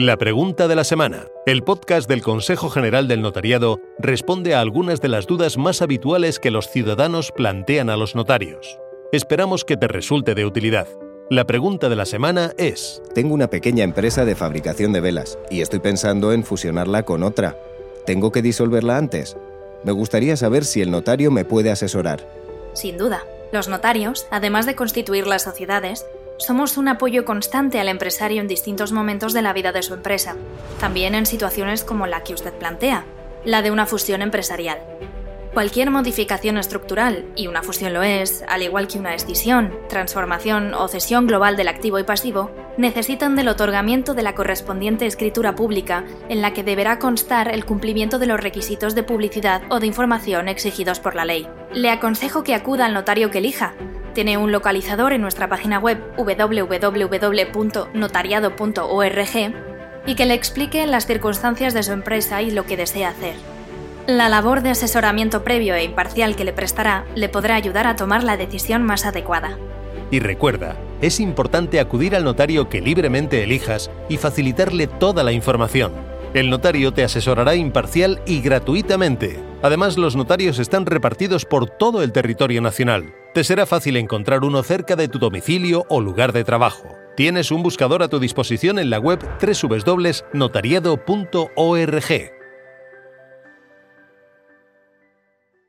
La pregunta de la semana. El podcast del Consejo General del Notariado responde a algunas de las dudas más habituales que los ciudadanos plantean a los notarios. Esperamos que te resulte de utilidad. La pregunta de la semana es... Tengo una pequeña empresa de fabricación de velas y estoy pensando en fusionarla con otra. ¿Tengo que disolverla antes? Me gustaría saber si el notario me puede asesorar. Sin duda. Los notarios, además de constituir las sociedades, somos un apoyo constante al empresario en distintos momentos de la vida de su empresa, también en situaciones como la que usted plantea, la de una fusión empresarial. Cualquier modificación estructural, y una fusión lo es, al igual que una escisión, transformación o cesión global del activo y pasivo, necesitan del otorgamiento de la correspondiente escritura pública en la que deberá constar el cumplimiento de los requisitos de publicidad o de información exigidos por la ley. Le aconsejo que acuda al notario que elija. Tiene un localizador en nuestra página web www.notariado.org y que le explique las circunstancias de su empresa y lo que desea hacer. La labor de asesoramiento previo e imparcial que le prestará le podrá ayudar a tomar la decisión más adecuada. Y recuerda, es importante acudir al notario que libremente elijas y facilitarle toda la información. El notario te asesorará imparcial y gratuitamente. Además, los notarios están repartidos por todo el territorio nacional. Te será fácil encontrar uno cerca de tu domicilio o lugar de trabajo. Tienes un buscador a tu disposición en la web www.notariado.org